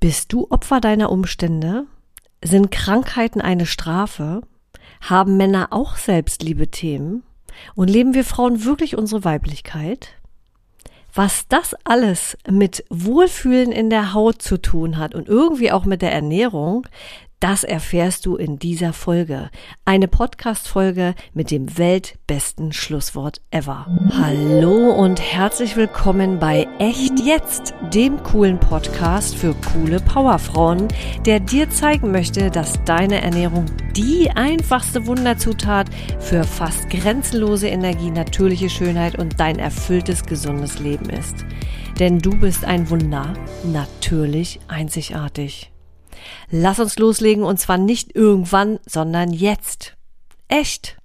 Bist du Opfer deiner Umstände? Sind Krankheiten eine Strafe? Haben Männer auch Selbstliebe-Themen? Und leben wir Frauen wirklich unsere Weiblichkeit? Was das alles mit Wohlfühlen in der Haut zu tun hat und irgendwie auch mit der Ernährung, das erfährst du in dieser Folge. Eine Podcast-Folge mit dem weltbesten Schlusswort ever. Hallo und herzlich willkommen bei Echt Jetzt, dem coolen Podcast für coole Powerfrauen, der dir zeigen möchte, dass deine Ernährung die einfachste Wunderzutat für fast grenzenlose Energie, natürliche Schönheit und dein erfülltes, gesundes Leben ist. Denn du bist ein Wunder, natürlich einzigartig. Lass uns loslegen und zwar nicht irgendwann, sondern jetzt. Echt.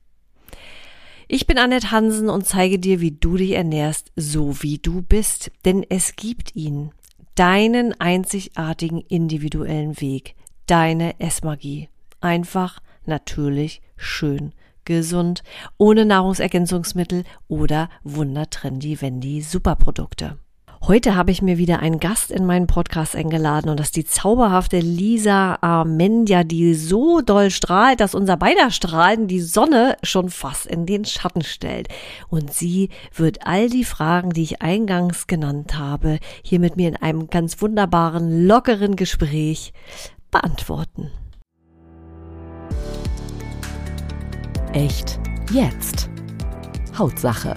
Ich bin Annette Hansen und zeige dir, wie du dich ernährst, so wie du bist. Denn es gibt ihn. Deinen einzigartigen individuellen Weg. Deine Essmagie. Einfach, natürlich, schön, gesund, ohne Nahrungsergänzungsmittel oder wundertrendy Wendy Superprodukte. Heute habe ich mir wieder einen Gast in meinen Podcast eingeladen und das ist die zauberhafte Lisa Armendia, die so doll strahlt, dass unser beider Strahlen die Sonne schon fast in den Schatten stellt. Und sie wird all die Fragen, die ich eingangs genannt habe, hier mit mir in einem ganz wunderbaren, lockeren Gespräch beantworten. Echt jetzt. Hautsache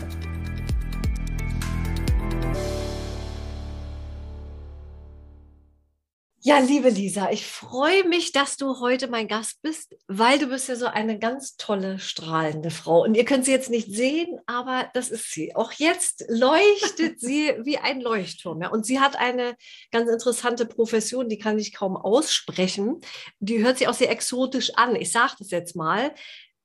Ja, liebe Lisa, ich freue mich, dass du heute mein Gast bist, weil du bist ja so eine ganz tolle, strahlende Frau. Und ihr könnt sie jetzt nicht sehen, aber das ist sie. Auch jetzt leuchtet sie wie ein Leuchtturm. Ja. Und sie hat eine ganz interessante Profession, die kann ich kaum aussprechen. Die hört sich auch sehr exotisch an. Ich sage das jetzt mal.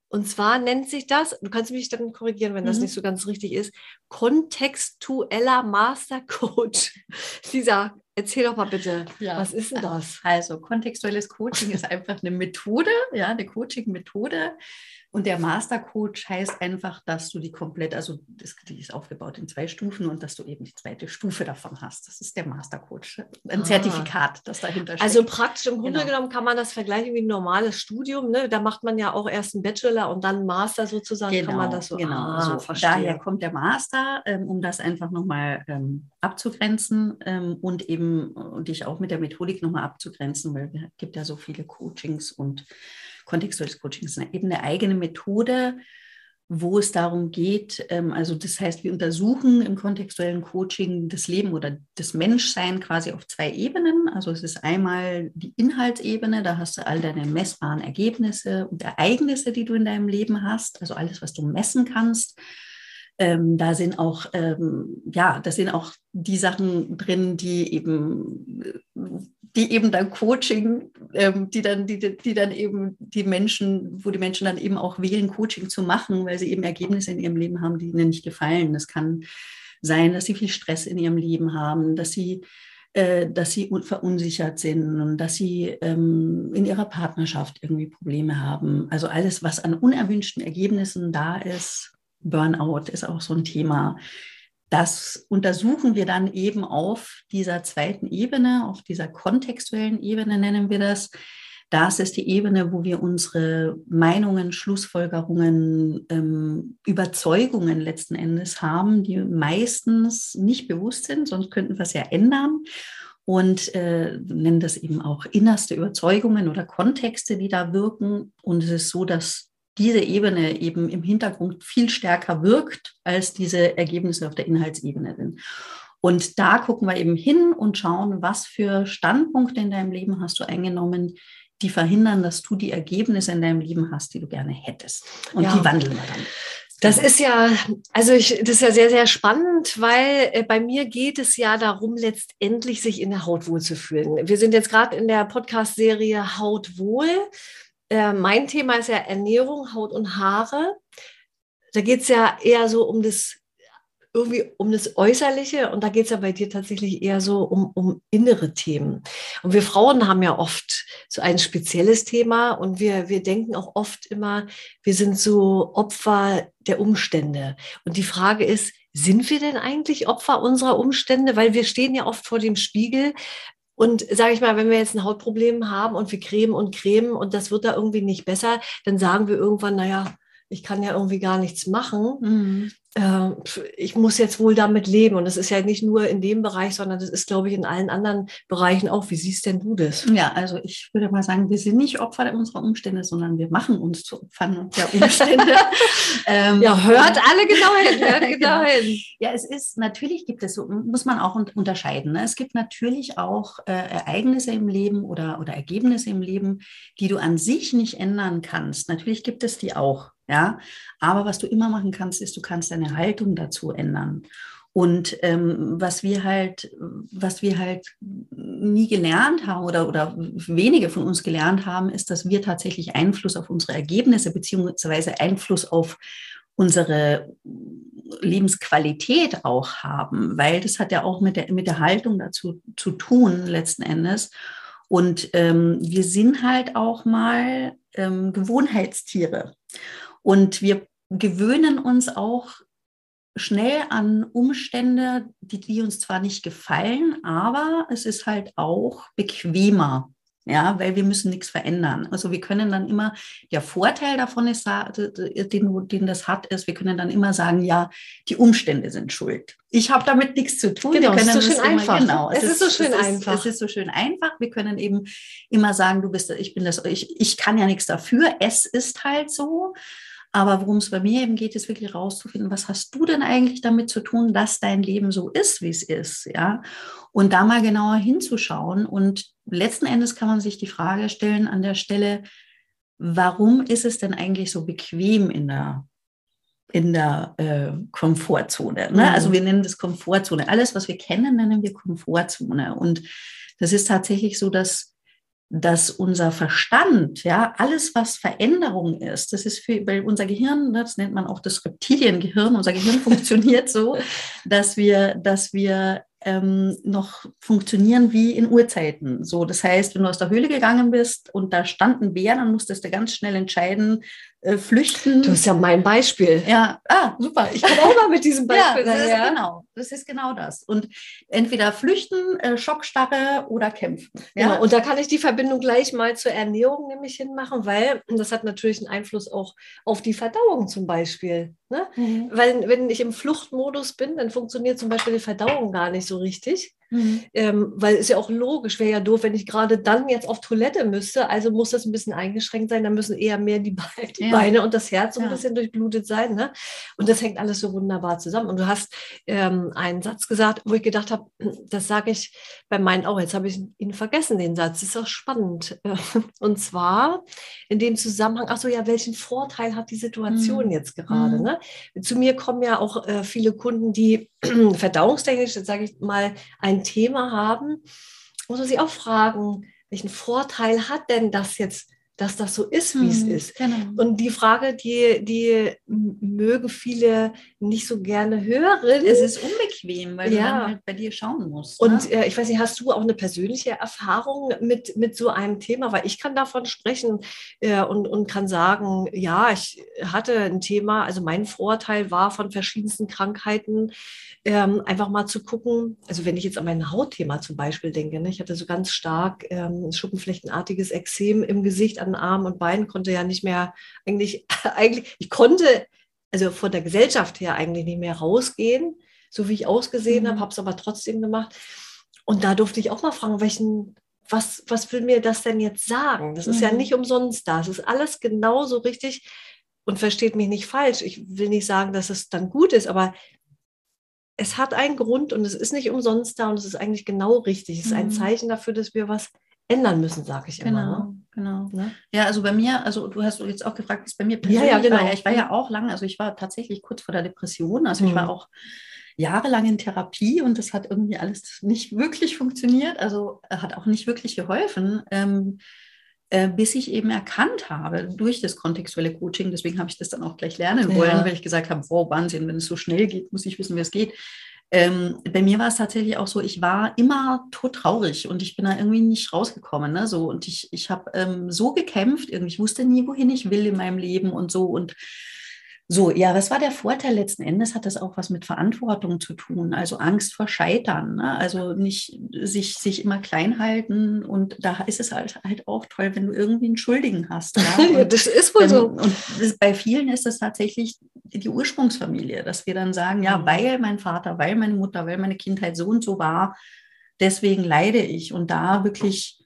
Und zwar nennt sich das, du kannst mich dann korrigieren, wenn das mhm. nicht so ganz richtig ist, kontextueller Master Coach. Lisa, Erzähl doch mal bitte, ja. was ist denn das? Also kontextuelles Coaching ist einfach eine Methode, ja, eine Coaching-Methode, und der Master Coach heißt einfach, dass du die komplett, also das, die ist aufgebaut in zwei Stufen und dass du eben die zweite Stufe davon hast. Das ist der Master Coach. Ein ah. Zertifikat, das dahinter steht. Also praktisch im Grunde genau. genommen kann man das vergleichen wie ein normales Studium. Ne? Da macht man ja auch erst einen Bachelor und dann einen Master sozusagen. Genau, kann man das so. Genau, ah, so. daher kommt der Master, ähm, um das einfach nochmal ähm, abzugrenzen ähm, und eben und dich auch mit der Methodik nochmal abzugrenzen, weil es gibt ja so viele Coachings und kontextuelles Coaching ist eben eine eigene Methode, wo es darum geht, ähm, also das heißt, wir untersuchen im kontextuellen Coaching das Leben oder das Menschsein quasi auf zwei Ebenen. Also es ist einmal die Inhaltsebene, da hast du all deine messbaren Ergebnisse und Ereignisse, die du in deinem Leben hast, also alles, was du messen kannst. Ähm, da sind auch, ähm, ja, da sind auch die Sachen drin, die eben die eben dann Coaching, ähm, die dann, die, die dann eben die Menschen, wo die Menschen dann eben auch wählen, Coaching zu machen, weil sie eben Ergebnisse in ihrem Leben haben, die ihnen nicht gefallen. Das kann sein, dass sie viel Stress in ihrem Leben haben, dass sie äh, dass sie verunsichert sind und dass sie ähm, in ihrer Partnerschaft irgendwie Probleme haben. Also alles, was an unerwünschten Ergebnissen da ist, Burnout ist auch so ein Thema. Das untersuchen wir dann eben auf dieser zweiten Ebene, auf dieser kontextuellen Ebene nennen wir das. Das ist die Ebene, wo wir unsere Meinungen, Schlussfolgerungen, ähm, Überzeugungen letzten Endes haben, die meistens nicht bewusst sind, sonst könnten wir es ja ändern. Und äh, nennen das eben auch innerste Überzeugungen oder Kontexte, die da wirken. Und es ist so, dass diese Ebene eben im Hintergrund viel stärker wirkt, als diese Ergebnisse auf der Inhaltsebene sind. Und da gucken wir eben hin und schauen, was für Standpunkte in deinem Leben hast du eingenommen, die verhindern, dass du die Ergebnisse in deinem Leben hast, die du gerne hättest. Und ja. die wandeln wir dann. Das ist ja, also ich, das ist ja sehr, sehr spannend, weil äh, bei mir geht es ja darum, letztendlich sich in der Haut wohlzufühlen. Wir sind jetzt gerade in der Podcast-Serie Haut wohl. Äh, mein Thema ist ja Ernährung, Haut und Haare. Da geht es ja eher so um das irgendwie um das Äußerliche und da geht es ja bei dir tatsächlich eher so um, um innere Themen. Und wir Frauen haben ja oft so ein spezielles Thema und wir, wir denken auch oft immer, wir sind so Opfer der Umstände. Und die Frage ist, sind wir denn eigentlich Opfer unserer Umstände? Weil wir stehen ja oft vor dem Spiegel Und sage ich mal, wenn wir jetzt ein Hautproblem haben und wir cremen und cremen und das wird da irgendwie nicht besser, dann sagen wir irgendwann, naja, ich kann ja irgendwie gar nichts machen. Mhm. Äh, ich muss jetzt wohl damit leben. Und das ist ja nicht nur in dem Bereich, sondern das ist, glaube ich, in allen anderen Bereichen auch. Wie siehst denn du das? Ja, also ich würde mal sagen, wir sind nicht Opfer unserer Umstände, sondern wir machen uns zu Opfern der Umstände. ähm, ja, hört alle genau hin. Hört genau, genau hin. Ja, es ist, natürlich gibt es, so muss man auch unterscheiden. Ne? Es gibt natürlich auch äh, Ereignisse im Leben oder, oder Ergebnisse im Leben, die du an sich nicht ändern kannst. Natürlich gibt es die auch. Ja, aber was du immer machen kannst, ist, du kannst deine Haltung dazu ändern. Und ähm, was wir halt, was wir halt nie gelernt haben oder, oder wenige von uns gelernt haben, ist, dass wir tatsächlich Einfluss auf unsere Ergebnisse beziehungsweise Einfluss auf unsere Lebensqualität auch haben, weil das hat ja auch mit der, mit der Haltung dazu zu tun, letzten Endes. Und ähm, wir sind halt auch mal ähm, Gewohnheitstiere. Und wir gewöhnen uns auch schnell an Umstände, die, die uns zwar nicht gefallen, aber es ist halt auch bequemer. Ja, weil wir müssen nichts verändern. Also wir können dann immer, der Vorteil davon ist, den, den das hat, ist, wir können dann immer sagen, ja, die Umstände sind schuld. Ich habe damit nichts zu tun. Genau, es ist so schön immer, einfach. Genau, es, es ist, ist, so schön es einfach. Ist, es ist so schön einfach. Wir können eben immer sagen, du bist, ich bin das, ich, ich kann ja nichts dafür. Es ist halt so. Aber worum es bei mir eben geht, ist wirklich rauszufinden, was hast du denn eigentlich damit zu tun, dass dein Leben so ist, wie es ist, ja? Und da mal genauer hinzuschauen. Und letzten Endes kann man sich die Frage stellen an der Stelle, warum ist es denn eigentlich so bequem in der in der äh, Komfortzone. Ne? Also mhm. Also wir nennen das Komfortzone. Alles, was wir kennen, nennen wir Komfortzone. Und das ist tatsächlich so, dass dass unser Verstand, ja, alles, was Veränderung ist, das ist für, weil unser Gehirn, ne, das nennt man auch das Reptiliengehirn, unser Gehirn funktioniert so, dass wir, dass wir ähm, noch funktionieren wie in Urzeiten. So, das heißt, wenn du aus der Höhle gegangen bist und da standen Bären, dann musstest du ganz schnell entscheiden, äh, flüchten. Du hast ja mein Beispiel. Ja, ah, super. Ich komme auch mal mit diesem Beispiel. ja, das ist genau, das ist genau das. Und entweder flüchten, äh, Schockstarre oder kämpfen. Ja? Genau. Und da kann ich die Verbindung gleich mal zur Ernährung nämlich hinmachen, weil das hat natürlich einen Einfluss auch auf die Verdauung zum Beispiel. Ne? Mhm. Weil wenn ich im Fluchtmodus bin, dann funktioniert zum Beispiel die Verdauung gar nicht so richtig. Mhm. Ähm, weil es ja auch logisch, wäre ja doof, wenn ich gerade dann jetzt auf Toilette müsste. Also muss das ein bisschen eingeschränkt sein. Dann müssen eher mehr die, Be die ja. Beine und das Herz so ein ja. bisschen durchblutet sein. Ne? Und das hängt alles so wunderbar zusammen. Und du hast ähm, einen Satz gesagt, wo ich gedacht habe, das sage ich bei meinen auch. Jetzt habe ich ihn vergessen, den Satz. Das ist auch spannend. Und zwar in dem Zusammenhang, ach so, ja, welchen Vorteil hat die Situation mhm. jetzt gerade? Mhm. Ne? Zu mir kommen ja auch äh, viele Kunden, die verdauungstechnisch, sage ich mal, ein Thema haben, muss man sich auch fragen, welchen Vorteil hat denn das jetzt dass das so ist, wie es hm, ist. Genau. Und die Frage, die, die mögen viele nicht so gerne hören. Es ist unbequem, weil ja. du halt bei dir schauen musst. Und ne? äh, ich weiß nicht, hast du auch eine persönliche Erfahrung mit, mit so einem Thema? Weil ich kann davon sprechen äh, und, und kann sagen, ja, ich hatte ein Thema, also mein Vorteil war von verschiedensten Krankheiten, ähm, einfach mal zu gucken, also wenn ich jetzt an mein Hautthema zum Beispiel denke, ne, ich hatte so ganz stark ähm, schuppenflechtenartiges Exem im Gesicht, an Armen und Beinen, konnte ja nicht mehr, eigentlich, eigentlich, ich konnte also von der Gesellschaft her eigentlich nicht mehr rausgehen, so wie ich ausgesehen mhm. habe, habe es aber trotzdem gemacht. Und da durfte ich auch mal fragen, welchen, was, was will mir das denn jetzt sagen? Das ist mhm. ja nicht umsonst da. Es ist alles genauso richtig und versteht mich nicht falsch. Ich will nicht sagen, dass es dann gut ist, aber es hat einen Grund und es ist nicht umsonst da und es ist eigentlich genau richtig. Es ist ein mhm. Zeichen dafür, dass wir was ändern müssen, sage ich immer. Genau, ne? genau. Ne? Ja, also bei mir, also du hast jetzt auch gefragt, es bei mir persönlich ja, ja, genau. war. Ich war ja auch lange, also ich war tatsächlich kurz vor der Depression. Also mhm. ich war auch jahrelang in Therapie und das hat irgendwie alles nicht wirklich funktioniert. Also hat auch nicht wirklich geholfen. Ähm, äh, bis ich eben erkannt habe durch das kontextuelle Coaching, deswegen habe ich das dann auch gleich lernen wollen, ja. weil ich gesagt habe, wow, Wahnsinn, wenn es so schnell geht, muss ich wissen, wie es geht. Ähm, bei mir war es tatsächlich auch so, ich war immer todtraurig und ich bin da irgendwie nicht rausgekommen. Ne? So, und ich, ich habe ähm, so gekämpft, irgendwie, ich wusste nie, wohin ich will in meinem Leben und so. Und So, ja, was war der Vorteil? Letzten Endes hat das auch was mit Verantwortung zu tun, also Angst vor Scheitern, ne? also nicht sich, sich immer klein halten und da ist es halt, halt auch toll, wenn du irgendwie einen Schuldigen hast. Ja? ja das ist wohl so. Und das, bei vielen ist es tatsächlich die Ursprungsfamilie, dass wir dann sagen, ja, mhm. weil mein Vater, weil meine Mutter, weil meine Kindheit so und so war, deswegen leide ich und da wirklich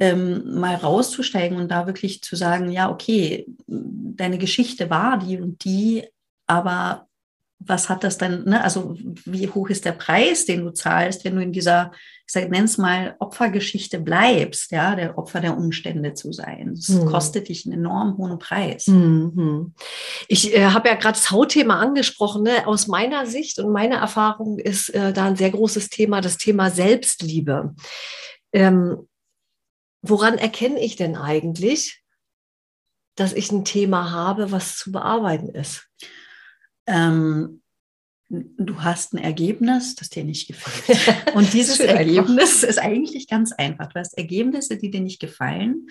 ähm, mal rauszusteigen und da wirklich zu sagen, ja, okay, deine Geschichte war die und die, aber was hat das dann, ne? also wie hoch ist der Preis, den du zahlst, wenn du in dieser, ich sag, nenn's mal Opfergeschichte bleibst, ja, der Opfer der Umstände zu sein. Das hm. kostet dich einen enorm hohen Preis. Mhm. Ich äh, habe ja gerade das Hautthema angesprochen. Ne? Aus meiner Sicht und meiner Erfahrung ist äh, da ein sehr großes Thema, das Thema Selbstliebe. Ähm, woran erkenne ich denn eigentlich, dass ich ein Thema habe, was zu bearbeiten ist? Ähm, du hast ein Ergebnis, das dir nicht gefällt. Und dieses Ergebnis ist eigentlich ganz einfach. Du hast Ergebnisse, die dir nicht gefallen.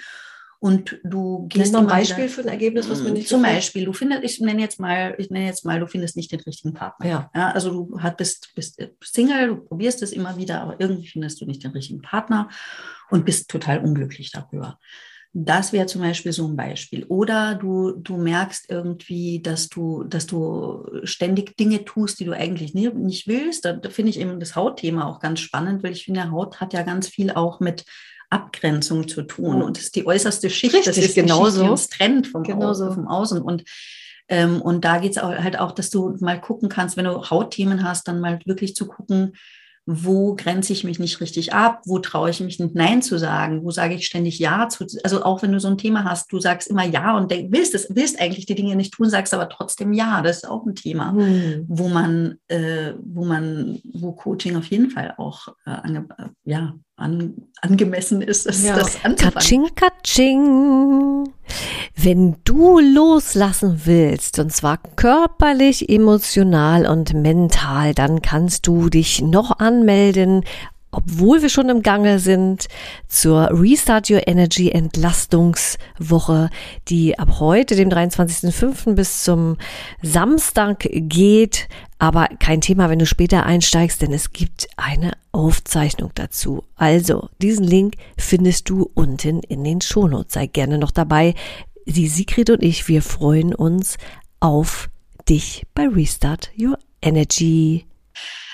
Und du gehst noch ein Beispiel wieder, für ein Ergebnis, was mir nicht Zum gefällt. Beispiel, du findest, ich nenne jetzt mal, ich nenne jetzt mal, du findest nicht den richtigen Partner. Ja. ja also du hat, bist, bist Single, du probierst es immer wieder, aber irgendwie findest du nicht den richtigen Partner und bist total unglücklich darüber. Das wäre zum Beispiel so ein Beispiel. Oder du, du merkst irgendwie, dass du, dass du ständig Dinge tust, die du eigentlich nie, nicht willst. Da, da finde ich eben das Hautthema auch ganz spannend, weil ich finde, Haut hat ja ganz viel auch mit Abgrenzung zu tun. Und das ist die äußerste Schicht. Richtig, das ist genauso. Die uns trennt vom, genauso. Außen, vom Außen. Und ähm, und da geht es halt auch, dass du mal gucken kannst, wenn du Hautthemen hast, dann mal wirklich zu gucken, wo grenze ich mich nicht richtig ab, wo traue ich mich nicht Nein zu sagen, wo sage ich ständig Ja zu, also auch wenn du so ein Thema hast, du sagst immer Ja und denk, willst es, willst eigentlich die Dinge nicht tun, sagst aber trotzdem Ja, das ist auch ein Thema, hm. wo man, äh, wo man, wo Coaching auf jeden Fall auch äh, äh, ja, an, angemessen ist, das, ja. das anzufangen. Katsching, katsching. Wenn du loslassen willst, und zwar körperlich, emotional und mental, dann kannst du dich noch anmelden obwohl wir schon im Gange sind, zur Restart Your Energy Entlastungswoche, die ab heute, dem 23.05. bis zum Samstag geht. Aber kein Thema, wenn du später einsteigst, denn es gibt eine Aufzeichnung dazu. Also, diesen Link findest du unten in den Shownotes. Sei gerne noch dabei. Die Sigrid und ich, wir freuen uns auf dich bei Restart Your Energy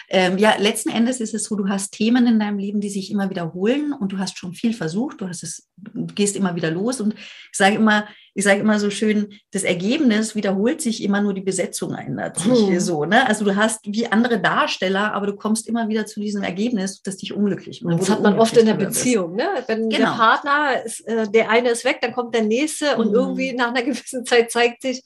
ähm, ja, letzten Endes ist es so, du hast Themen in deinem Leben, die sich immer wiederholen und du hast schon viel versucht, du hast es, du gehst immer wieder los und ich sage immer, ich sage immer so schön, das Ergebnis wiederholt sich immer nur die Besetzung ändert sich hm. so, ne? Also du hast wie andere Darsteller, aber du kommst immer wieder zu diesem Ergebnis, das dich unglücklich macht. Das hat man oft in der Beziehung, ne? Wenn genau. der Partner ist, äh, der eine ist weg, dann kommt der nächste und mhm. irgendwie nach einer gewissen Zeit zeigt sich,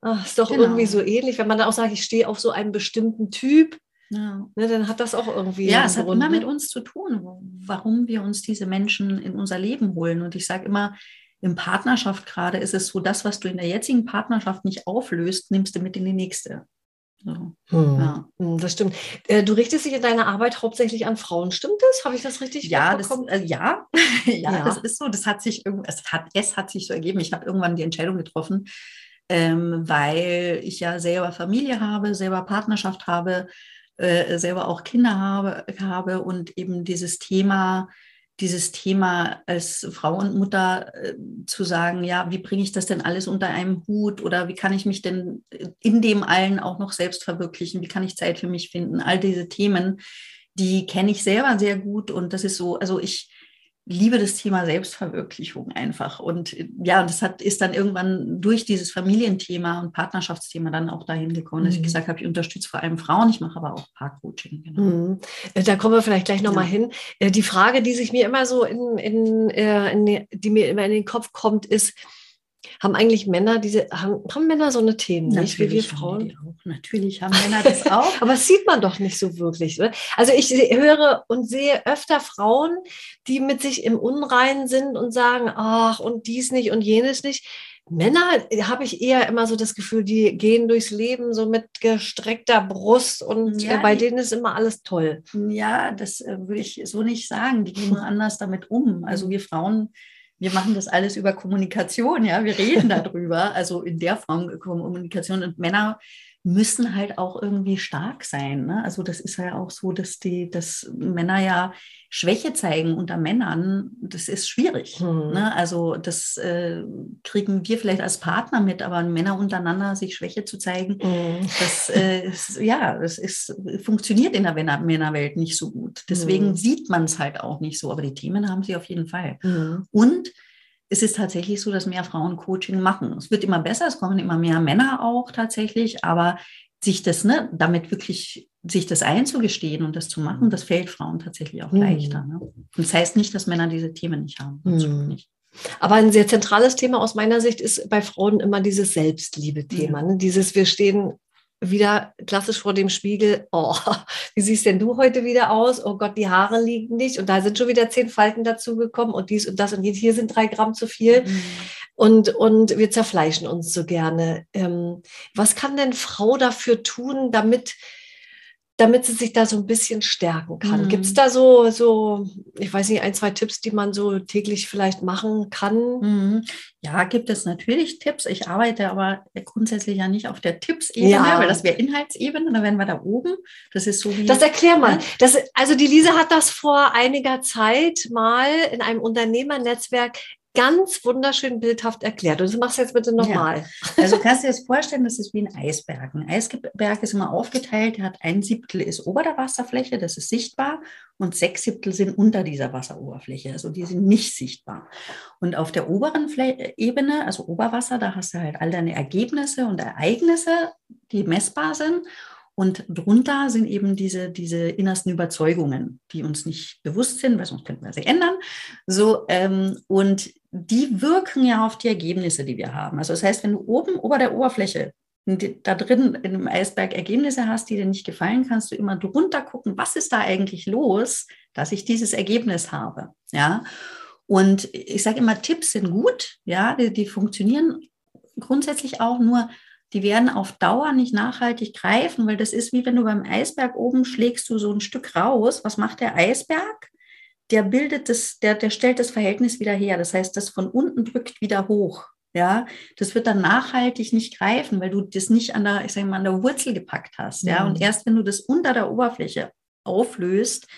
ach, ist doch genau. irgendwie so ähnlich, wenn man dann auch sagt, ich stehe auf so einen bestimmten Typ, ja. Ne, dann hat das auch irgendwie. Ja, es hat Grund, immer ne? mit uns zu tun, warum wir uns diese Menschen in unser Leben holen. Und ich sage immer, in Partnerschaft gerade ist es so, das, was du in der jetzigen Partnerschaft nicht auflöst, nimmst du mit in die nächste. So. Hm. Ja. Hm, das stimmt. Äh, du richtest dich in deiner Arbeit hauptsächlich an Frauen, stimmt das? Habe ich das richtig ja, das, äh, ja. ja, ja, das ist so. Das hat sich es hat, es hat sich so ergeben. Ich habe irgendwann die Entscheidung getroffen, ähm, weil ich ja selber Familie habe, selber Partnerschaft habe, äh, selber auch Kinder habe, habe und eben dieses Thema, dieses Thema als Frau und Mutter äh, zu sagen, ja, wie bringe ich das denn alles unter einem Hut oder wie kann ich mich denn in dem allen auch noch selbst verwirklichen? Wie kann ich Zeit für mich finden? All diese Themen, die kenne ich selber sehr gut und das ist so, also ich liebe das Thema Selbstverwirklichung einfach. Und ja, das hat, ist dann irgendwann durch dieses Familienthema und Partnerschaftsthema dann auch dahin gekommen, dass mhm. ich gesagt habe, ich unterstütze vor allem Frauen, ich mache aber auch Paarcoaching. Genau. Mhm. Äh, da kommen wir vielleicht gleich nochmal ja. hin. Äh, die Frage, die sich mir immer so in, in, äh, in, die mir immer in den Kopf kommt, ist, haben eigentlich Männer diese, haben, haben Männer so eine Themen, nicht wie wir Frauen? Natürlich haben Männer das auch. Aber das sieht man doch nicht so wirklich. Oder? Also ich höre und sehe öfter Frauen, die mit sich im Unreinen sind und sagen, ach, und dies nicht und jenes nicht. Männer habe ich eher immer so das Gefühl, die gehen durchs Leben so mit gestreckter Brust und ja, bei denen ist immer alles toll. Ja, das äh, würde ich so nicht sagen. Die gehen nur anders damit um. Also wir Frauen wir machen das alles über Kommunikation, ja, wir reden darüber, also in der Form Kommunikation. Und Männer müssen halt auch irgendwie stark sein. Ne? Also das ist ja auch so, dass die, dass Männer ja Schwäche zeigen unter Männern, das ist schwierig. Hm. Ne? Also das äh, kriegen wir vielleicht als Partner mit, aber Männer untereinander sich Schwäche zu zeigen, hm. das äh, ist, ja, das ist, funktioniert in der Männerwelt nicht so gut. Deswegen hm. sieht man es halt auch nicht so, aber die Themen haben sie auf jeden Fall. Hm. Und es ist tatsächlich so, dass mehr Frauen Coaching machen. Es wird immer besser, es kommen immer mehr Männer auch tatsächlich, aber sich das, ne, damit wirklich sich das einzugestehen und das zu machen, das fällt Frauen tatsächlich auch mhm. leichter. Ne? Und das heißt nicht, dass Männer diese Themen nicht haben. Mhm. Nicht. Aber ein sehr zentrales Thema aus meiner Sicht ist bei Frauen immer dieses Selbstliebe-Thema. Ja. Ne? Dieses, wir stehen wieder klassisch vor dem Spiegel, oh, wie siehst denn du heute wieder aus? Oh Gott, die Haare liegen nicht und da sind schon wieder zehn Falten dazugekommen und dies und das und hier sind drei Gramm zu viel. Mhm. Und, und wir zerfleischen uns so gerne. Ähm, was kann denn Frau dafür tun, damit damit sie sich da so ein bisschen stärken kann. Mhm. Gibt es da so, so, ich weiß nicht, ein, zwei Tipps, die man so täglich vielleicht machen kann? Mhm. Ja, gibt es natürlich Tipps. Ich arbeite aber grundsätzlich ja nicht auf der Tippsebene, ja. weil das wäre Inhaltsebene, da wären wir da oben. Das ist so wie. Das erklär mal. Das, also die Lisa hat das vor einiger Zeit mal in einem Unternehmernetzwerk ganz wunderschön bildhaft erklärt. Und das machst du jetzt bitte nochmal. Ja. Also kannst du dir das vorstellen, das ist wie ein Eisberg. Ein Eisberg ist immer aufgeteilt, hat ein Siebtel ist ober der Wasserfläche, das ist sichtbar, und sechs Siebtel sind unter dieser Wasseroberfläche, also die sind nicht sichtbar. Und auf der oberen Fl Ebene, also Oberwasser, da hast du halt all deine Ergebnisse und Ereignisse, die messbar sind. Und drunter sind eben diese, diese innersten Überzeugungen, die uns nicht bewusst sind, weil sonst könnten wir sie ändern. So, ähm, und die wirken ja auf die Ergebnisse, die wir haben. Also das heißt, wenn du oben ober der Oberfläche da drin in einem Eisberg Ergebnisse hast, die dir nicht gefallen, kannst du immer drunter gucken, was ist da eigentlich los, dass ich dieses Ergebnis habe. Ja. Und ich sage immer, Tipps sind gut, ja, die, die funktionieren grundsätzlich auch nur die werden auf Dauer nicht nachhaltig greifen, weil das ist wie wenn du beim Eisberg oben schlägst du so ein Stück raus. Was macht der Eisberg? Der bildet das, der, der stellt das Verhältnis wieder her. Das heißt, das von unten drückt wieder hoch. Ja, das wird dann nachhaltig nicht greifen, weil du das nicht an der, ich sage mal, an der Wurzel gepackt hast. Ja, mhm. und erst wenn du das unter der Oberfläche auflöst,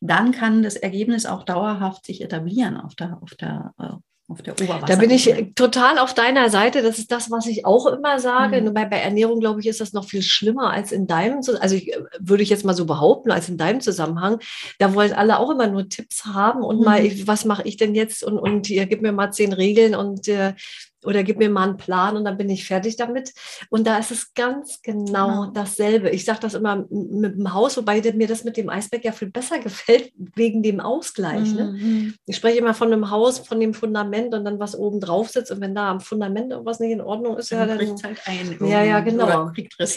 dann kann das Ergebnis auch dauerhaft sich etablieren auf der, auf der, äh, auf der Oberwasser. Da bin ich total auf deiner Seite. Das ist das, was ich auch immer sage. Mhm. Bei, bei, Ernährung, glaube ich, ist das noch viel schlimmer als in deinem, also ich, äh, würde ich jetzt mal so behaupten, als in deinem Zusammenhang. Da wollen alle auch immer nur Tipps haben und mhm. mal, was mache ich denn jetzt? Und, und hier, gib mir mal zehn Regeln und äh, oder gib mir mal einen Plan und dann bin ich fertig damit. Und da ist es ganz genau, genau. dasselbe. Ich sage das immer mit dem Haus, wobei mir das mit dem Eisberg ja viel besser gefällt, wegen dem Ausgleich. Ne? Mhm. Ne? Ich spreche immer von einem Haus, von dem Fundament und dann was oben drauf sitzt. Und wenn da am Fundament irgendwas nicht in Ordnung ist, dann ja, dann. Halt ein, ja, ja, genau.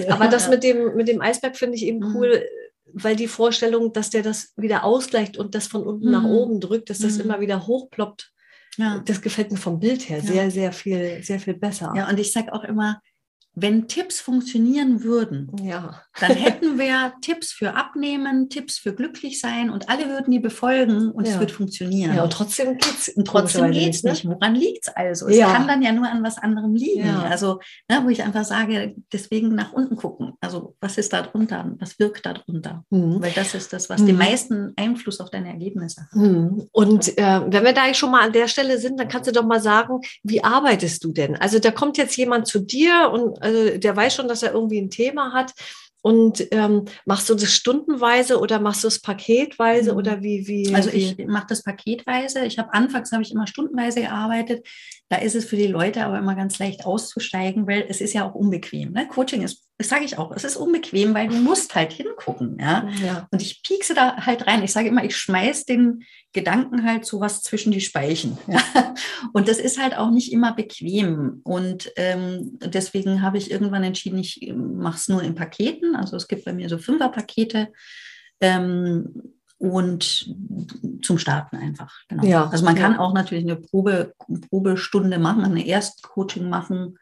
Aber das mit dem, mit dem Eisberg finde ich eben mhm. cool weil die Vorstellung, dass der das wieder ausgleicht und das von unten mhm. nach oben drückt, dass das mhm. immer wieder hochploppt, ja. Das gefällt mir vom Bild her ja. sehr, sehr viel, sehr viel besser. Ja, und ich sage auch immer, wenn Tipps funktionieren würden, ja. dann hätten wir Tipps für Abnehmen, Tipps für glücklich sein und alle würden die befolgen und ja. es wird funktionieren. Ja, und trotzdem geht es und trotzdem geht's nicht. Ne? Woran liegt es also? Es ja. kann dann ja nur an was anderem liegen. Also, ne, wo ich einfach sage, deswegen nach unten gucken. Also, was ist da drunter? Was wirkt da drunter? Mhm. Weil das ist das, was mhm. den meisten Einfluss auf deine Ergebnisse hat. Mhm. Und äh, wenn wir da schon mal an der Stelle sind, dann kannst du doch mal sagen, wie arbeitest du denn? Also, da kommt jetzt jemand zu dir und also der weiß schon, dass er irgendwie ein Thema hat. Und ähm, machst du das stundenweise oder machst du es paketweise mhm. oder wie, wie? Also ich mache das paketweise. Ich habe anfangs habe ich immer stundenweise gearbeitet. Da ist es für die Leute aber immer ganz leicht auszusteigen, weil es ist ja auch unbequem. Ne? Coaching ist das sage ich auch, es ist unbequem, weil du musst halt hingucken. Ja? ja. Und ich piekse da halt rein. Ich sage immer, ich schmeiß den Gedanken halt so was zwischen die Speichen. Ja? Und das ist halt auch nicht immer bequem. Und ähm, deswegen habe ich irgendwann entschieden, ich mache es nur in Paketen. Also es gibt bei mir so Fünferpakete. Ähm, und zum Starten einfach. Genau. Ja, also man kann ja. auch natürlich eine Probe, Probestunde machen, eine Erstcoaching machen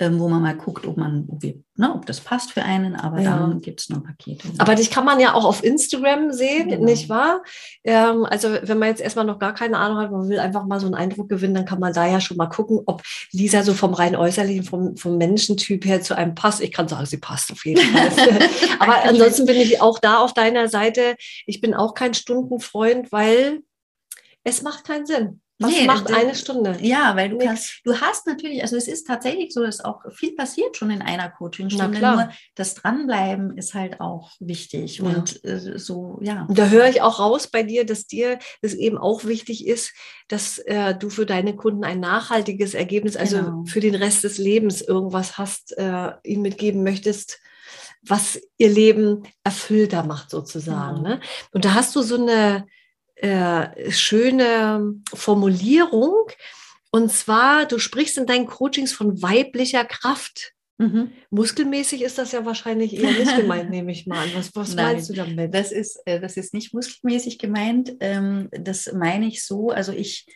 ähm, wo man mal guckt, ob man, ob, wir, ne, ob das passt für einen, aber ja. dann gibt es nur Pakete. Aber dich kann man ja auch auf Instagram sehen, genau. nicht wahr? Ähm, also wenn man jetzt erstmal noch gar keine Ahnung hat, man will einfach mal so einen Eindruck gewinnen, dann kann man da ja schon mal gucken, ob Lisa so vom rein äußerlichen, vom, vom Menschentyp her zu einem passt. Ich kann sagen, sie passt auf jeden Fall. aber ansonsten bin ich auch da auf deiner Seite. Ich bin auch kein Stundenfreund, weil es macht keinen Sinn. Was nee, macht eine Stunde? Ja, weil du kannst, du hast natürlich, also es ist tatsächlich so, dass auch viel passiert schon in einer Coachingstunde. Nur das Dranbleiben ist halt auch wichtig. Ja. Und äh, so, ja. Und da höre ich auch raus bei dir, dass dir es eben auch wichtig ist, dass äh, du für deine Kunden ein nachhaltiges Ergebnis, also genau. für den Rest des Lebens irgendwas hast, äh, ihnen mitgeben möchtest, was ihr Leben erfüllter macht, sozusagen. Ja. Ne? Und da hast du so eine äh, schöne Formulierung. Und zwar, du sprichst in deinen Coachings von weiblicher Kraft. Mhm. Muskelmäßig ist das ja wahrscheinlich eher nicht gemeint, nehme ich mal an. Was, was meinst du damit? Das ist, äh, das ist nicht muskelmäßig gemeint. Ähm, das meine ich so. Also ich,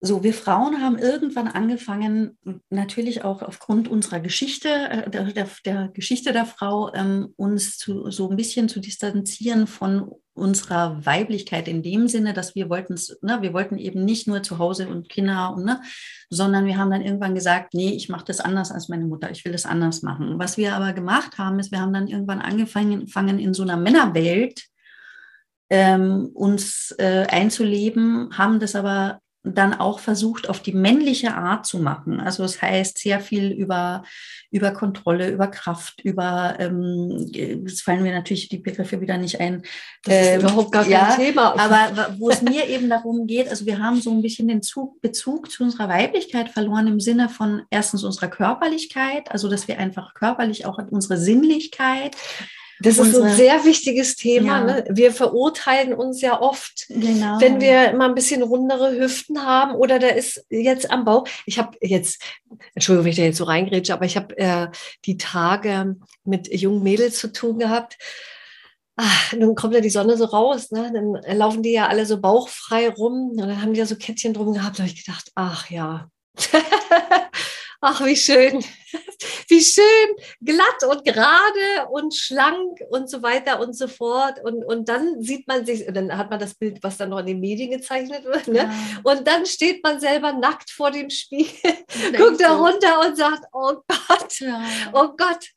so, wir Frauen haben irgendwann angefangen, natürlich auch aufgrund unserer Geschichte, äh, der, der, der Geschichte der Frau, ähm, uns zu, so ein bisschen zu distanzieren von unserer Weiblichkeit in dem Sinne, dass wir wollten, ne, wir wollten eben nicht nur zu Hause und Kinder und ne, sondern wir haben dann irgendwann gesagt, nee, ich mache das anders als meine Mutter, ich will das anders machen. Was wir aber gemacht haben, ist, wir haben dann irgendwann angefangen, in so einer Männerwelt ähm, uns äh, einzuleben, haben das aber dann auch versucht, auf die männliche Art zu machen. Also das heißt sehr viel über, über Kontrolle, über Kraft, über, ähm, jetzt fallen mir natürlich die Begriffe wieder nicht ein. Das ist ähm, überhaupt gar kein ja, Thema. Aber wo es mir eben darum geht, also wir haben so ein bisschen den Zug, Bezug zu unserer Weiblichkeit verloren im Sinne von erstens unserer Körperlichkeit, also dass wir einfach körperlich auch unsere Sinnlichkeit, das ist ein sehr wichtiges Thema. Ja. Ne? Wir verurteilen uns ja oft, genau. wenn wir mal ein bisschen rundere Hüften haben oder da ist jetzt am Bauch. Ich habe jetzt, Entschuldigung, wenn ich da jetzt so reingrätsche, aber ich habe äh, die Tage mit jungen Mädels zu tun gehabt. Ach, nun kommt ja die Sonne so raus, ne? dann laufen die ja alle so bauchfrei rum und dann haben die ja so Kettchen drum gehabt. Da habe ich gedacht, ach ja, Ach, wie schön. Wie schön, glatt und gerade und schlank und so weiter und so fort. Und, und dann sieht man sich, und dann hat man das Bild, was dann noch in den Medien gezeichnet wird. Ne? Ja. Und dann steht man selber nackt vor dem Spiegel, guckt da runter und sagt, oh Gott, ja. oh Gott,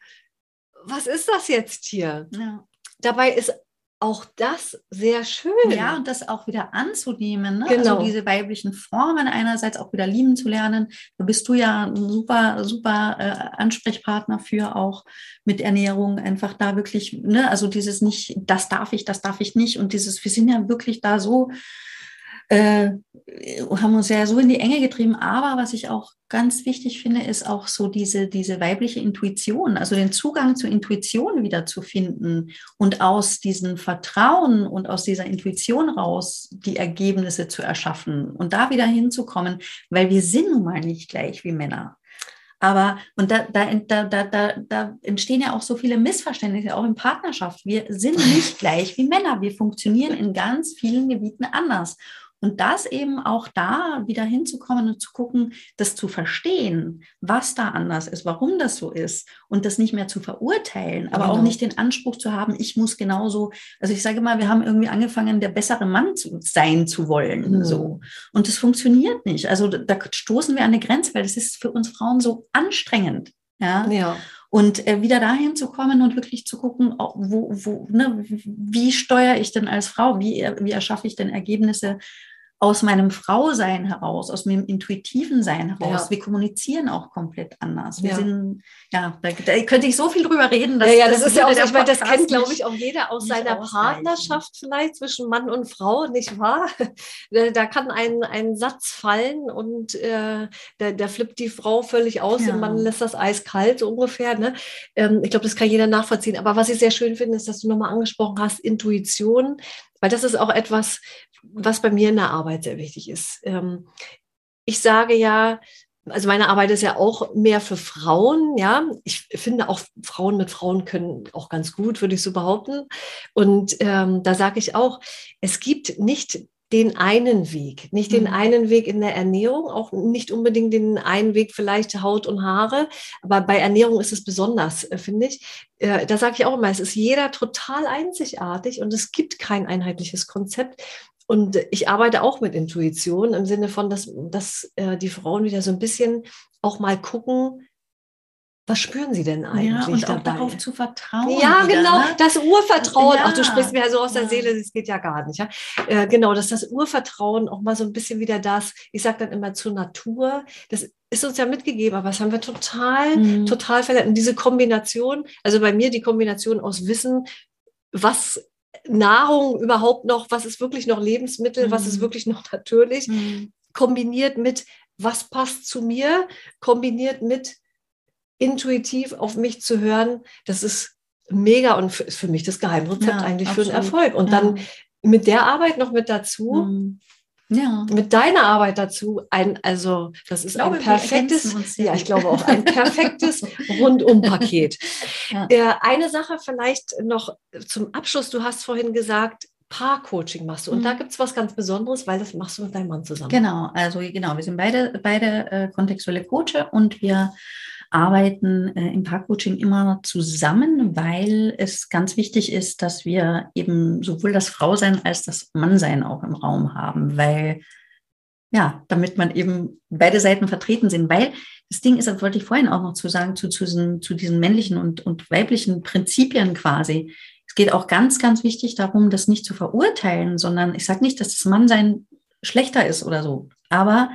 was ist das jetzt hier? Ja. Dabei ist auch das sehr schön. Ja, und das auch wieder anzunehmen. Ne? Also genau. Also diese weiblichen Formen einerseits auch wieder lieben zu lernen. Da bist du ja ein super, super äh, Ansprechpartner für auch mit Ernährung. Einfach da wirklich, ne? also dieses nicht, das darf ich, das darf ich nicht. Und dieses, wir sind ja wirklich da so äh, haben uns ja so in die Enge getrieben. Aber was ich auch ganz wichtig finde, ist auch so diese, diese weibliche Intuition, also den Zugang zur Intuition wieder zu finden und aus diesem Vertrauen und aus dieser Intuition raus die Ergebnisse zu erschaffen und da wieder hinzukommen, weil wir sind nun mal nicht gleich wie Männer. Aber, und da, da, da, da, da entstehen ja auch so viele Missverständnisse, auch in Partnerschaft. Wir sind nicht gleich wie Männer. Wir funktionieren in ganz vielen Gebieten anders. Und das eben auch da wieder hinzukommen und zu gucken, das zu verstehen, was da anders ist, warum das so ist und das nicht mehr zu verurteilen, aber genau. auch nicht den Anspruch zu haben, ich muss genauso, also ich sage mal, wir haben irgendwie angefangen, der bessere Mann zu sein zu wollen, mhm. so. Und das funktioniert nicht. Also da stoßen wir an eine Grenze, weil das ist für uns Frauen so anstrengend. Ja. ja. Und äh, wieder dahin zu kommen und wirklich zu gucken, wo, wo, ne, wie steuere ich denn als Frau, wie, wie erschaffe ich denn Ergebnisse, aus meinem Frausein heraus, aus meinem intuitiven Sein heraus. Ja. Wir kommunizieren auch komplett anders. Wir ja. sind, ja, da, da, könnte ich so viel drüber reden. Dass, ja, ja, das, das ist ja auch, ich meine, das kennt, glaube ich, auch jeder aus seiner Partnerschaft vielleicht zwischen Mann und Frau, nicht wahr? Da kann ein, ein Satz fallen und äh, da, da flippt die Frau völlig aus ja. und man lässt das eiskalt so ungefähr. Ne? Ähm, ich glaube, das kann jeder nachvollziehen. Aber was ich sehr schön finde, ist, dass du nochmal angesprochen hast, Intuition. Weil das ist auch etwas, was bei mir in der Arbeit sehr wichtig ist. Ähm, ich sage ja, also meine Arbeit ist ja auch mehr für Frauen, ja. Ich finde auch Frauen mit Frauen können auch ganz gut, würde ich so behaupten. Und ähm, da sage ich auch, es gibt nicht den einen Weg, nicht den mhm. einen Weg in der Ernährung, auch nicht unbedingt den einen Weg vielleicht Haut und Haare, aber bei Ernährung ist es besonders, äh, finde ich. Äh, da sage ich auch immer, es ist jeder total einzigartig und es gibt kein einheitliches Konzept. Und ich arbeite auch mit Intuition im Sinne von, dass, dass äh, die Frauen wieder so ein bisschen auch mal gucken, was spüren Sie denn eigentlich ja, und dabei? auch darauf zu vertrauen. Ja, wieder, genau, ne? das Urvertrauen. Ja. Ach, du sprichst mir ja so aus der ja. Seele, das geht ja gar nicht. Ja? Äh, genau, dass das Urvertrauen auch mal so ein bisschen wieder das, ich sage dann immer zur Natur, das ist uns ja mitgegeben, aber das haben wir total, mhm. total verletzt. Und diese Kombination, also bei mir die Kombination aus Wissen, was Nahrung überhaupt noch, was ist wirklich noch Lebensmittel, mhm. was ist mhm. wirklich noch natürlich, mhm. kombiniert mit, was passt zu mir, kombiniert mit, intuitiv auf mich zu hören, das ist mega und ist für mich das Geheimrezept ja, eigentlich absolut. für den Erfolg. Und ja. dann mit der Arbeit noch mit dazu, mhm. ja. mit deiner Arbeit dazu, ein, also das ist glaube, ein perfektes, ja, ich glaube auch ein perfektes Rundumpaket. Ja. Äh, eine Sache vielleicht noch zum Abschluss, du hast vorhin gesagt, Paar-Coaching machst du. Und mhm. da gibt es was ganz Besonderes, weil das machst du mit deinem Mann zusammen. Genau, also genau, wir sind beide, beide äh, kontextuelle Coache und wir arbeiten äh, im Paarcoaching immer zusammen, weil es ganz wichtig ist, dass wir eben sowohl das Frausein als das Mannsein auch im Raum haben, weil ja, damit man eben beide Seiten vertreten sind, weil das Ding ist, das wollte ich vorhin auch noch zu sagen, zu, zu, diesen, zu diesen männlichen und, und weiblichen Prinzipien quasi. Es geht auch ganz, ganz wichtig darum, das nicht zu verurteilen, sondern ich sage nicht, dass das Mannsein schlechter ist oder so, aber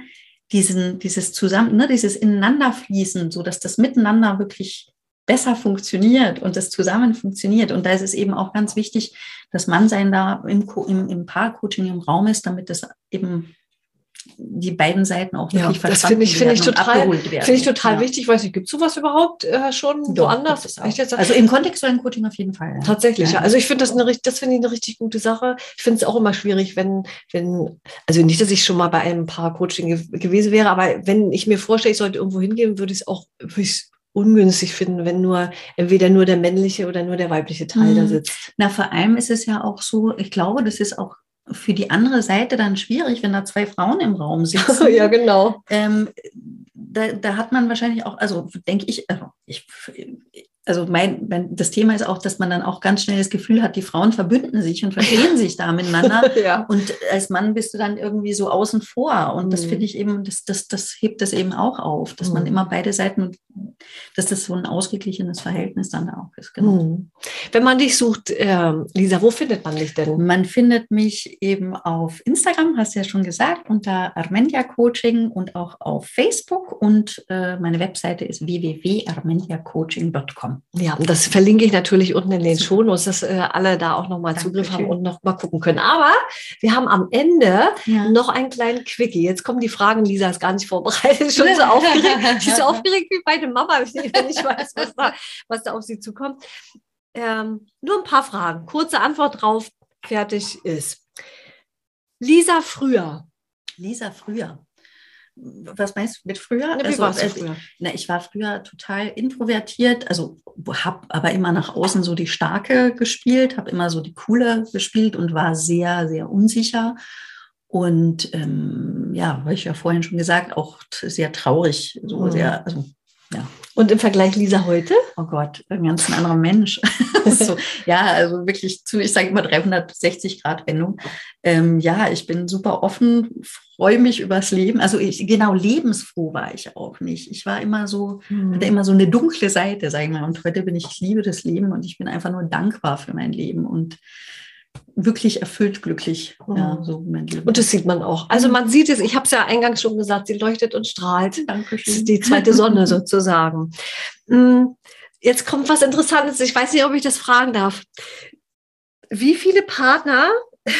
diesen, dieses Zusammen, ne, dieses Ineinanderfließen, so dass das Miteinander wirklich besser funktioniert und das zusammen funktioniert. Und da ist es eben auch ganz wichtig, dass man sein da im, im, im Paarcoaching im Raum ist, damit das eben die beiden Seiten auch wirklich ja, das finde ich, finde ich total, finde ich total ja. wichtig. Weiß ich, gibt es sowas überhaupt äh, schon Doch, woanders? Also im kontextuellen Coaching auf jeden Fall. Ja. Tatsächlich, ja. Also ich finde das eine, das finde ich eine richtig gute Sache. Ich finde es auch immer schwierig, wenn, wenn, also nicht, dass ich schon mal bei einem Paar Coaching ge gewesen wäre, aber wenn ich mir vorstelle, ich sollte irgendwo hingehen, würde ich es auch, würde ich ungünstig finden, wenn nur entweder nur der männliche oder nur der weibliche Teil mhm. da sitzt. Na, vor allem ist es ja auch so, ich glaube, das ist auch für die andere Seite dann schwierig, wenn da zwei Frauen im Raum sitzen. ja, genau. Ähm, da, da, hat man wahrscheinlich auch, also denke ich, also ich, also mein, mein, das Thema ist auch, dass man dann auch ganz schnell das Gefühl hat, die Frauen verbünden sich und verstehen sich da miteinander. ja. Und als Mann bist du dann irgendwie so außen vor. Und mhm. das finde ich eben, das, das, das hebt das eben auch auf, dass mhm. man immer beide Seiten, dass das so ein ausgeglichenes Verhältnis dann auch ist. Genau. Mhm. Wenn man dich sucht, äh, Lisa, wo findet man dich denn? Man findet mich eben auf Instagram, hast du ja schon gesagt, unter Armendia Coaching und auch auf Facebook. Und äh, meine Webseite ist www.armendiacoaching.com haben. Ja, das verlinke ich natürlich unten in den Shownotes, dass äh, alle da auch nochmal Zugriff haben und noch mal gucken können. Aber wir haben am Ende ja. noch einen kleinen Quickie. Jetzt kommen die Fragen, Lisa ist gar nicht vorbereitet, schon so aufgeregt. Sie ist so aufgeregt wie bei der Mama, wenn ich weiß, was da, was da auf sie zukommt. Ähm, nur ein paar Fragen. Kurze Antwort drauf, fertig ist. Lisa früher. Lisa früher was meinst du mit früher? Ja, also, äh, früher? Na, ich war früher total introvertiert, also habe aber immer nach außen so die Starke gespielt, habe immer so die Coole gespielt und war sehr, sehr unsicher. Und ähm, ja, habe ich ja vorhin schon gesagt, auch sehr traurig, so mhm. sehr, also ja. Und im Vergleich Lisa heute? Oh Gott, ein ganz anderer Mensch. so, ja, also wirklich zu, ich sage immer 360 Grad Wendung. Ähm, ja, ich bin super offen, freue mich übers Leben. Also ich, genau, lebensfroh war ich auch nicht. Ich war immer so, hm. hatte immer so eine dunkle Seite, sage ich mal. Und heute bin ich, ich liebe das Leben und ich bin einfach nur dankbar für mein Leben. Und wirklich erfüllt glücklich. Mhm. Ja, so mein Leben. Und das sieht man auch. Also man sieht es, ich habe es ja eingangs schon gesagt, sie leuchtet und strahlt. Dankeschön. Das ist die zweite Sonne sozusagen. Mm, jetzt kommt was Interessantes. Ich weiß nicht, ob ich das fragen darf. Wie viele Partner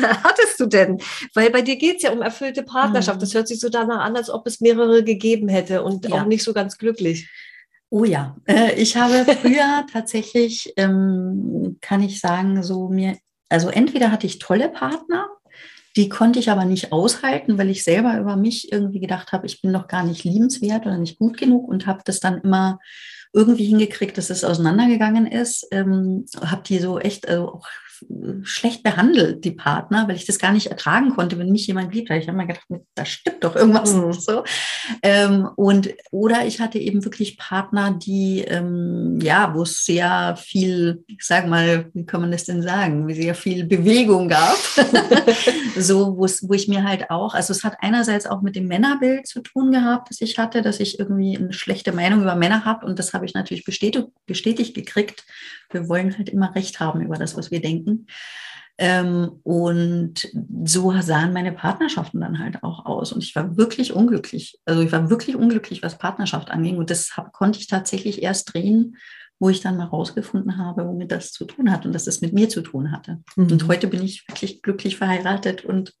hattest du denn? Weil bei dir geht es ja um erfüllte Partnerschaft. Mhm. Das hört sich so danach an, als ob es mehrere gegeben hätte und ja. auch nicht so ganz glücklich. Oh ja, äh, ich habe früher tatsächlich, ähm, kann ich sagen, so mir, also entweder hatte ich tolle Partner, die konnte ich aber nicht aushalten, weil ich selber über mich irgendwie gedacht habe, ich bin noch gar nicht liebenswert oder nicht gut genug und habe das dann immer irgendwie hingekriegt, dass es auseinandergegangen ist. Ähm, habe die so echt also auch schlecht behandelt, die Partner, weil ich das gar nicht ertragen konnte, wenn mich jemand liebt. Ich habe mir gedacht, da stimmt doch irgendwas mhm. so. Ähm, und, oder ich hatte eben wirklich Partner, die, ähm, ja, wo es sehr viel, ich sag mal, wie kann man das denn sagen, wie sehr viel Bewegung gab. so, wo ich mir halt auch, also es hat einerseits auch mit dem Männerbild zu tun gehabt, das ich hatte, dass ich irgendwie eine schlechte Meinung über Männer habe und das habe ich natürlich bestätigt, bestätigt gekriegt. Wir wollen halt immer Recht haben über das, was wir denken. Ähm, und so sahen meine Partnerschaften dann halt auch aus. Und ich war wirklich unglücklich. Also ich war wirklich unglücklich, was Partnerschaft anging. Und das hab, konnte ich tatsächlich erst drehen, wo ich dann mal rausgefunden habe, womit das zu tun hat und dass das mit mir zu tun hatte. Mhm. Und heute bin ich wirklich glücklich verheiratet und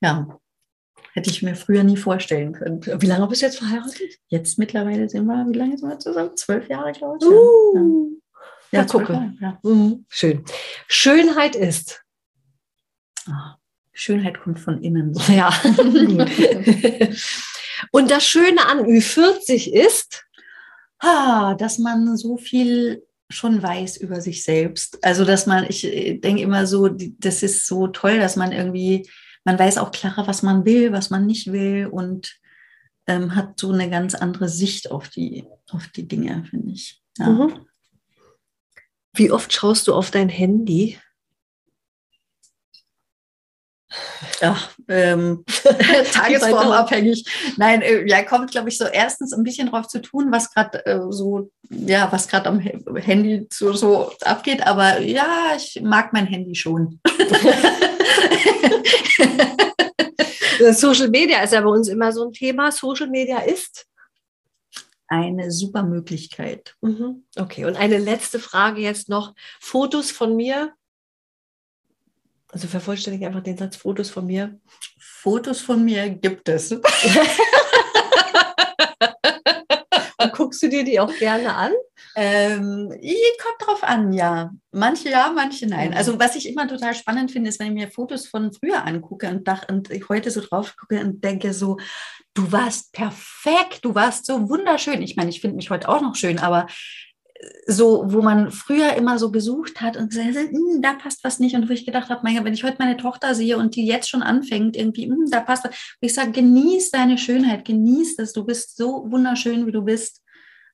ja, hätte ich mir früher nie vorstellen können. Wie lange bist du jetzt verheiratet? Jetzt mittlerweile sind wir, wie lange sind wir zusammen? Zwölf Jahre, glaube ich. Uh. Ja. Ja, gucke. Ja. Mhm. Schön. Schönheit ist. Oh, Schönheit kommt von innen. Ja. Und das Schöne an Ü40 ist, ah, dass man so viel schon weiß über sich selbst. Also, dass man, ich äh, denke immer so, das ist so toll, dass man irgendwie, man weiß auch klarer, was man will, was man nicht will und ähm, hat so eine ganz andere Sicht auf die, auf die Dinge, finde ich. Ja. Mhm. Wie oft schaust du auf dein Handy? Ja, ähm, tagesformabhängig. Nein, äh, ja, kommt, glaube ich, so erstens ein bisschen drauf zu tun, was gerade äh, so, ja, was gerade am Handy so, so abgeht. Aber ja, ich mag mein Handy schon. Social Media ist ja bei uns immer so ein Thema. Social Media ist eine super Möglichkeit. Mhm. Okay, und eine letzte Frage jetzt noch. Fotos von mir? Also vervollständige einfach den Satz Fotos von mir. Fotos von mir gibt es. guckst du dir die auch gerne an? Ähm, kommt drauf an, ja. Manche ja, manche nein. Mhm. Also was ich immer total spannend finde, ist, wenn ich mir Fotos von früher angucke und, dach, und ich heute so drauf gucke und denke so, du warst perfekt, du warst so wunderschön. Ich meine, ich finde mich heute auch noch schön, aber äh, so, wo man früher immer so gesucht hat und gesagt hat, hm, da passt was nicht. Und wo ich gedacht habe, mein wenn ich heute meine Tochter sehe und die jetzt schon anfängt, irgendwie, hm, da passt was. Ich sage, genieß deine Schönheit, genieß das. Du bist so wunderschön, wie du bist.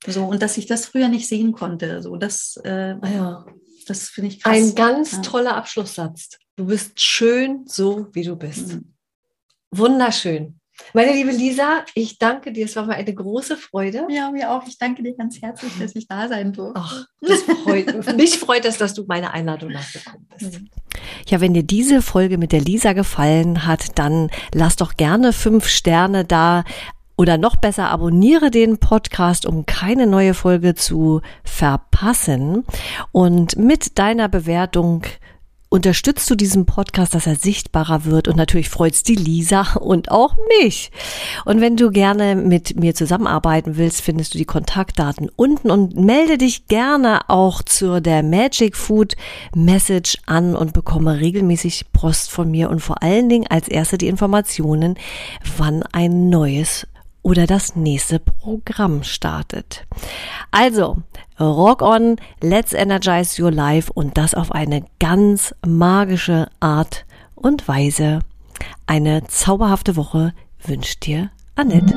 So, und dass ich das früher nicht sehen konnte. So, das, äh, ah ja. das finde ich krass. Ein ganz ja. toller Abschlusssatz. Du bist schön, so wie du bist. Mhm. Wunderschön. Meine liebe Lisa, ich danke dir. Es war mir eine große Freude. Ja, mir auch. Ich danke dir ganz herzlich, dass ich da sein durfte. Ach, das freut mich. freut es, dass du meine Einladung nachgekommen bist. Ja, wenn dir diese Folge mit der Lisa gefallen hat, dann lass doch gerne fünf Sterne da. Oder noch besser, abonniere den Podcast, um keine neue Folge zu verpassen. Und mit deiner Bewertung unterstützt du diesen Podcast, dass er sichtbarer wird? Und natürlich freut's die Lisa und auch mich. Und wenn du gerne mit mir zusammenarbeiten willst, findest du die Kontaktdaten unten. Und melde dich gerne auch zur der Magic Food Message an und bekomme regelmäßig Post von mir. Und vor allen Dingen als erste die Informationen, wann ein neues oder das nächste Programm startet. Also, rock on, let's energize your life und das auf eine ganz magische Art und Weise. Eine zauberhafte Woche wünscht dir Annette.